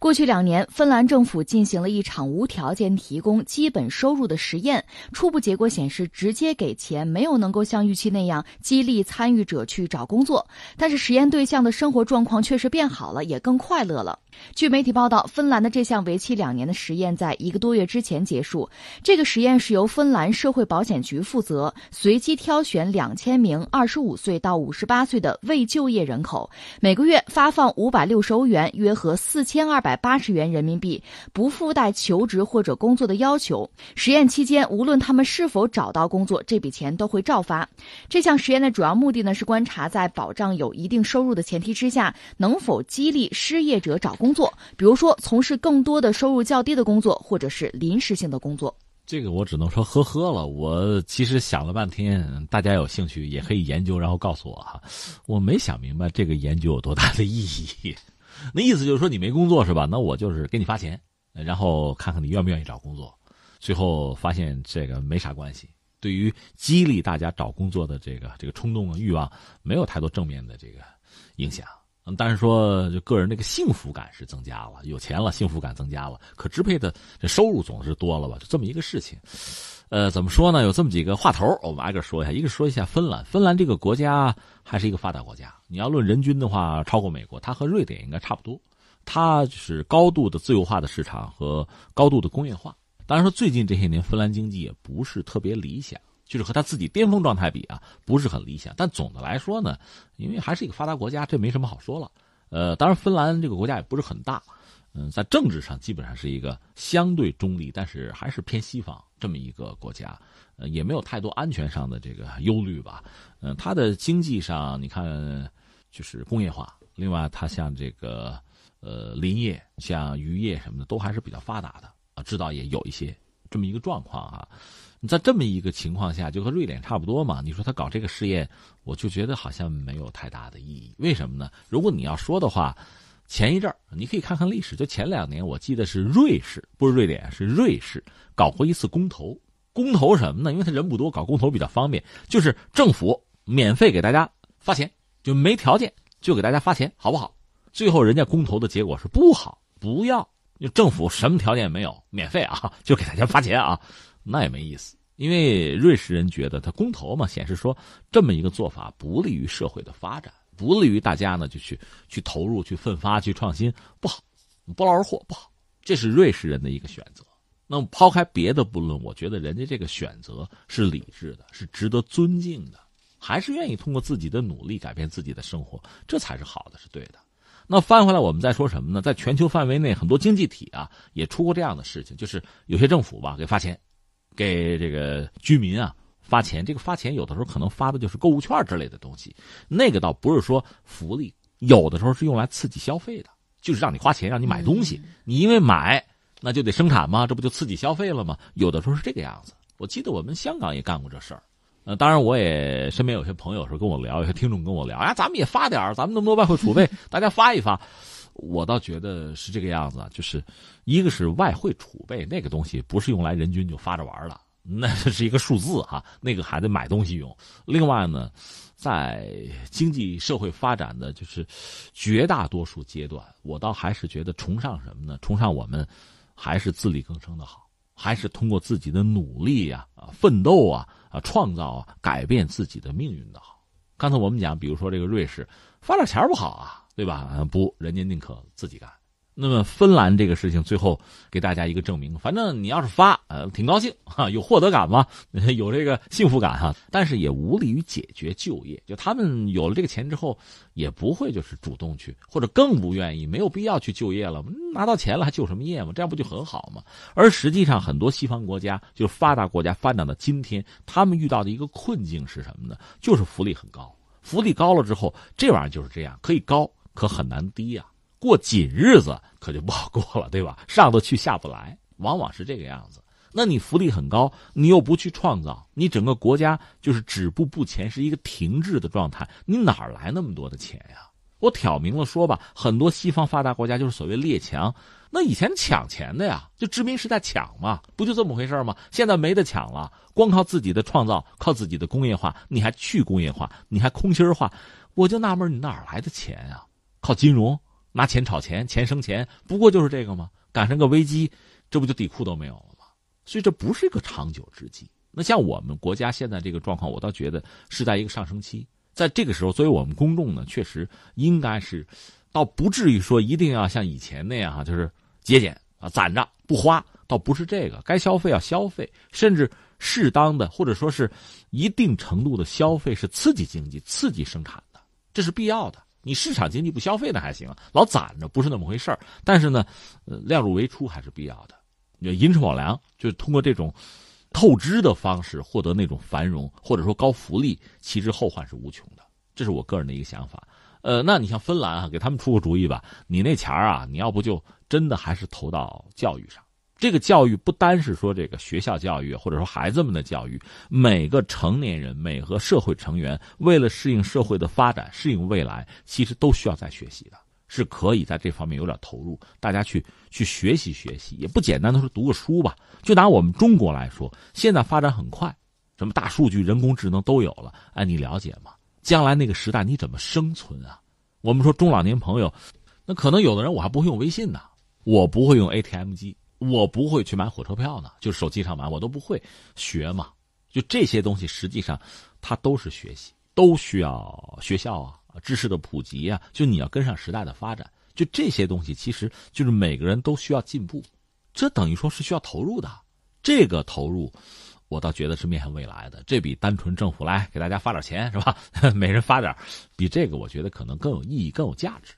过去两年，芬兰政府进行了一场无条件提供基本收入的实验，初步结果显示，直接给钱没有能够像预期那样激励参与者去找工作，但是实验对象的生活状况确实变好了，也更快乐了。据媒体报道，芬兰的这项为期两年的实验在一个多月之前结束。这个实验是由芬兰社会保险局负责，随机挑选两千名二十五岁到五十八岁的未就业人口，每个月发放五百六十欧元，约合四千二百。八十元人民币，不附带求职或者工作的要求。实验期间，无论他们是否找到工作，这笔钱都会照发。这项实验的主要目的呢，是观察在保障有一定收入的前提之下，能否激励失业者找工作，比如说从事更多的收入较低的工作，或者是临时性的工作。这个我只能说呵呵了。我其实想了半天，大家有兴趣也可以研究，然后告诉我哈。我没想明白这个研究有多大的意义。那意思就是说你没工作是吧？那我就是给你发钱，然后看看你愿不愿意找工作。最后发现这个没啥关系，对于激励大家找工作的这个这个冲动啊欲望，没有太多正面的这个影响。但是说就个人那个幸福感是增加了，有钱了，幸福感增加了，可支配的这收入总是多了吧？就这么一个事情。呃，怎么说呢？有这么几个话头，我们挨个说一下。一个说一下芬兰，芬兰这个国家还是一个发达国家。你要论人均的话，超过美国，它和瑞典应该差不多。它是高度的自由化的市场和高度的工业化。当然说，最近这些年芬兰经济也不是特别理想，就是和他自己巅峰状态比啊，不是很理想。但总的来说呢，因为还是一个发达国家，这没什么好说了。呃，当然，芬兰这个国家也不是很大。嗯，在政治上基本上是一个相对中立，但是还是偏西方这么一个国家，呃，也没有太多安全上的这个忧虑吧。嗯，它的经济上你看就是工业化，另外它像这个呃林业、像渔业什么的都还是比较发达的啊，制造业有一些这么一个状况啊。你在这么一个情况下，就和瑞典差不多嘛。你说他搞这个试验，我就觉得好像没有太大的意义。为什么呢？如果你要说的话。前一阵儿，你可以看看历史，就前两年，我记得是瑞士，不是瑞典，是瑞士搞过一次公投。公投什么呢？因为他人不多，搞公投比较方便，就是政府免费给大家发钱，就没条件就给大家发钱，好不好？最后人家公投的结果是不好，不要，就政府什么条件也没有，免费啊，就给大家发钱啊，那也没意思。因为瑞士人觉得他公投嘛，显示说这么一个做法不利于社会的发展。不利于大家呢，就去去投入、去奋发、去创新，不好，不劳而获，不好。这是瑞士人的一个选择。那么抛开别的不论，我觉得人家这个选择是理智的，是值得尊敬的，还是愿意通过自己的努力改变自己的生活，这才是好的，是对的。那翻回来，我们再说什么呢？在全球范围内，很多经济体啊也出过这样的事情，就是有些政府吧给发钱，给这个居民啊。发钱，这个发钱有的时候可能发的就是购物券之类的东西，那个倒不是说福利，有的时候是用来刺激消费的，就是让你花钱，让你买东西。你因为买，那就得生产吗？这不就刺激消费了吗？有的时候是这个样子。我记得我们香港也干过这事儿，呃，当然我也身边有些朋友说跟我聊，有些听众跟我聊，啊，咱们也发点咱们那么多外汇储备，大家发一发。我倒觉得是这个样子，就是一个是外汇储备那个东西，不是用来人均就发着玩的。那是一个数字哈，那个还得买东西用。另外呢，在经济社会发展的就是绝大多数阶段，我倒还是觉得崇尚什么呢？崇尚我们还是自力更生的好，还是通过自己的努力呀、啊奋斗啊、啊创造啊，改变自己的命运的好。刚才我们讲，比如说这个瑞士发点钱不好啊，对吧？不，人家宁可自己干。那么芬兰这个事情最后给大家一个证明，反正你要是发，呃，挺高兴哈，有获得感嘛，有这个幸福感哈，但是也无利于解决就业。就他们有了这个钱之后，也不会就是主动去，或者更不愿意，没有必要去就业了。拿到钱了还就什么业嘛？这样不就很好吗？而实际上，很多西方国家，就是发达国家发展到今天，他们遇到的一个困境是什么呢？就是福利很高，福利高了之后，这玩意儿就是这样，可以高，可很难低呀。过紧日子可就不好过了，对吧？上得去下不来，往往是这个样子。那你福利很高，你又不去创造，你整个国家就是止步不前，是一个停滞的状态。你哪来那么多的钱呀？我挑明了说吧，很多西方发达国家就是所谓列强，那以前抢钱的呀，就殖民时代抢嘛，不就这么回事吗？现在没得抢了，光靠自己的创造，靠自己的工业化，你还去工业化，你还空心化，我就纳闷，你哪来的钱呀？靠金融？拿钱炒钱，钱生钱，不过就是这个吗？赶上个危机，这不就底裤都没有了吗？所以这不是一个长久之计。那像我们国家现在这个状况，我倒觉得是在一个上升期。在这个时候，作为我们公众呢，确实应该是，倒不至于说一定要像以前那样哈，就是节俭啊，攒着不花，倒不是这个。该消费要消费，甚至适当的或者说是一定程度的消费是刺激经济、刺激生产的，这是必要的。你市场经济不消费那还行，老攒着不是那么回事但是呢，呃，量入为出还是必要的。你寅吃卯粮，就是通过这种。透支的方式获得那种繁荣，或者说高福利，其实后患是无穷的。这是我个人的一个想法。呃，那你像芬兰啊，给他们出个主意吧。你那钱啊，你要不就真的还是投到教育上。这个教育不单是说这个学校教育，或者说孩子们的教育，每个成年人、每个社会成员，为了适应社会的发展、适应未来，其实都需要在学习的。是可以在这方面有点投入，大家去去学习学习，也不简单的说读个书吧。就拿我们中国来说，现在发展很快，什么大数据、人工智能都有了。哎，你了解吗？将来那个时代你怎么生存啊？我们说中老年朋友，那可能有的人我还不会用微信呢，我不会用 ATM 机，我不会去买火车票呢，就手机上买我都不会学嘛。就这些东西，实际上它都是学习，都需要学校啊。知识的普及啊，就你要跟上时代的发展，就这些东西，其实就是每个人都需要进步，这等于说是需要投入的。这个投入，我倒觉得是面向未来的，这比单纯政府来给大家发点钱是吧？每人发点，比这个我觉得可能更有意义、更有价值。